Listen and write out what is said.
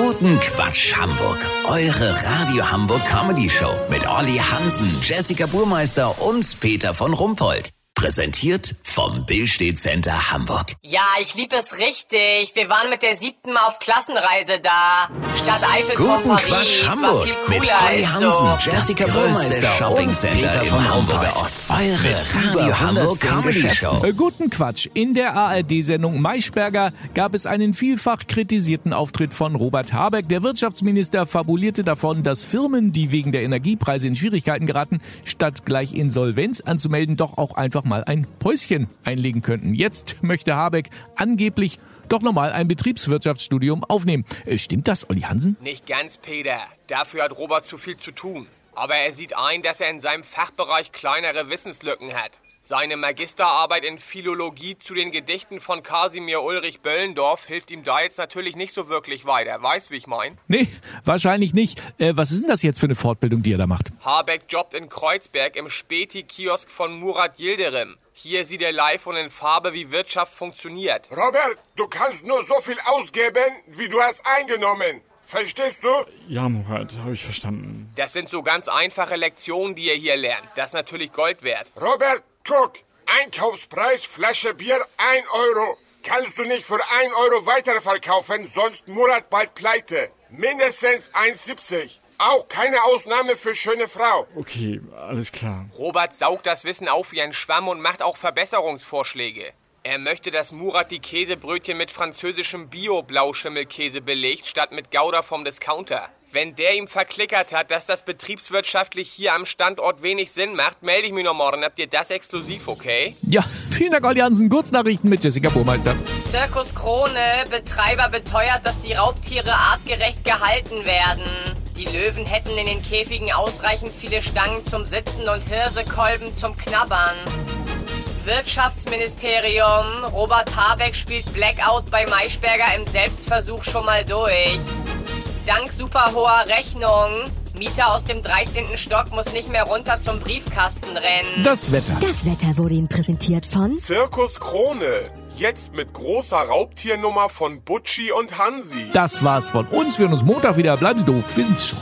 Guten Quatsch Hamburg. Eure Radio Hamburg Comedy Show mit Olli Hansen, Jessica Burmeister und Peter von Rumpold. Präsentiert vom Billstedt Center Hamburg. Ja, ich lieb es richtig. Wir waren mit der siebten Mal auf Klassenreise da. Stadt Eiffelturm Guten Paris. Quatsch Hamburg mit Olli Hansen, so. Jessica Burmeister größte und Shoppingcenter Peter von Hamburger Hamburger Ost. Ost. Eure Über Radio Hamburg 110 Comedy. Show. Äh, guten Quatsch. In der ARD-Sendung Maischberger gab es einen vielfach kritisierten Auftritt von Robert Habeck. Der Wirtschaftsminister fabulierte davon, dass Firmen, die wegen der Energiepreise in Schwierigkeiten geraten, statt gleich Insolvenz anzumelden, doch auch einfach mal ein Päuschen einlegen könnten. Jetzt möchte Habeck angeblich doch nochmal ein Betriebswirtschaftsstudium aufnehmen. Äh, Stimmt das, Olli Hansen? Nicht ganz, Peter. Dafür hat Robert zu viel zu tun. Aber er sieht ein, dass er in seinem Fachbereich kleinere Wissenslücken hat. Seine Magisterarbeit in Philologie zu den Gedichten von Kasimir Ulrich Böllendorf hilft ihm da jetzt natürlich nicht so wirklich weiter. Weißt, wie ich mein? Nee, wahrscheinlich nicht. Äh, was ist denn das jetzt für eine Fortbildung, die er da macht? Habeck jobbt in Kreuzberg im Späti-Kiosk von Murat Yildirim. Hier sieht er live und in Farbe, wie Wirtschaft funktioniert. Robert, du kannst nur so viel ausgeben, wie du hast eingenommen. Verstehst du? Ja, Murat, habe ich verstanden. Das sind so ganz einfache Lektionen, die er hier lernt. Das ist natürlich Gold wert. Robert, guck. Einkaufspreis Flasche Bier 1 Euro. Kannst du nicht für 1 Euro weiterverkaufen, sonst Murat bald pleite. Mindestens 1,70. Auch keine Ausnahme für schöne Frau. Okay, alles klar. Robert saugt das Wissen auf wie ein Schwamm und macht auch Verbesserungsvorschläge. Er möchte, dass Murat die Käsebrötchen mit französischem Bio-Blauschimmelkäse belegt, statt mit Gouda vom Discounter. Wenn der ihm verklickert hat, dass das betriebswirtschaftlich hier am Standort wenig Sinn macht, melde ich mich noch morgen. Habt ihr das exklusiv, okay? Ja, vielen Dank, Olli Hansen. Kurznachrichten mit Jessica Burmeister. Zirkus Krone. Betreiber beteuert, dass die Raubtiere artgerecht gehalten werden. Die Löwen hätten in den Käfigen ausreichend viele Stangen zum Sitzen und Hirsekolben zum Knabbern. Wirtschaftsministerium. Robert Habeck spielt Blackout bei Maischberger im Selbstversuch schon mal durch. Dank super hoher Rechnung. Mieter aus dem 13. Stock muss nicht mehr runter zum Briefkasten rennen. Das Wetter. Das Wetter wurde Ihnen präsentiert von Zirkus Krone. Jetzt mit großer Raubtiernummer von Butchi und Hansi. Das war's von uns. Wir hören uns Montag wieder. Bleiben Sie doof. Wir sind's schon.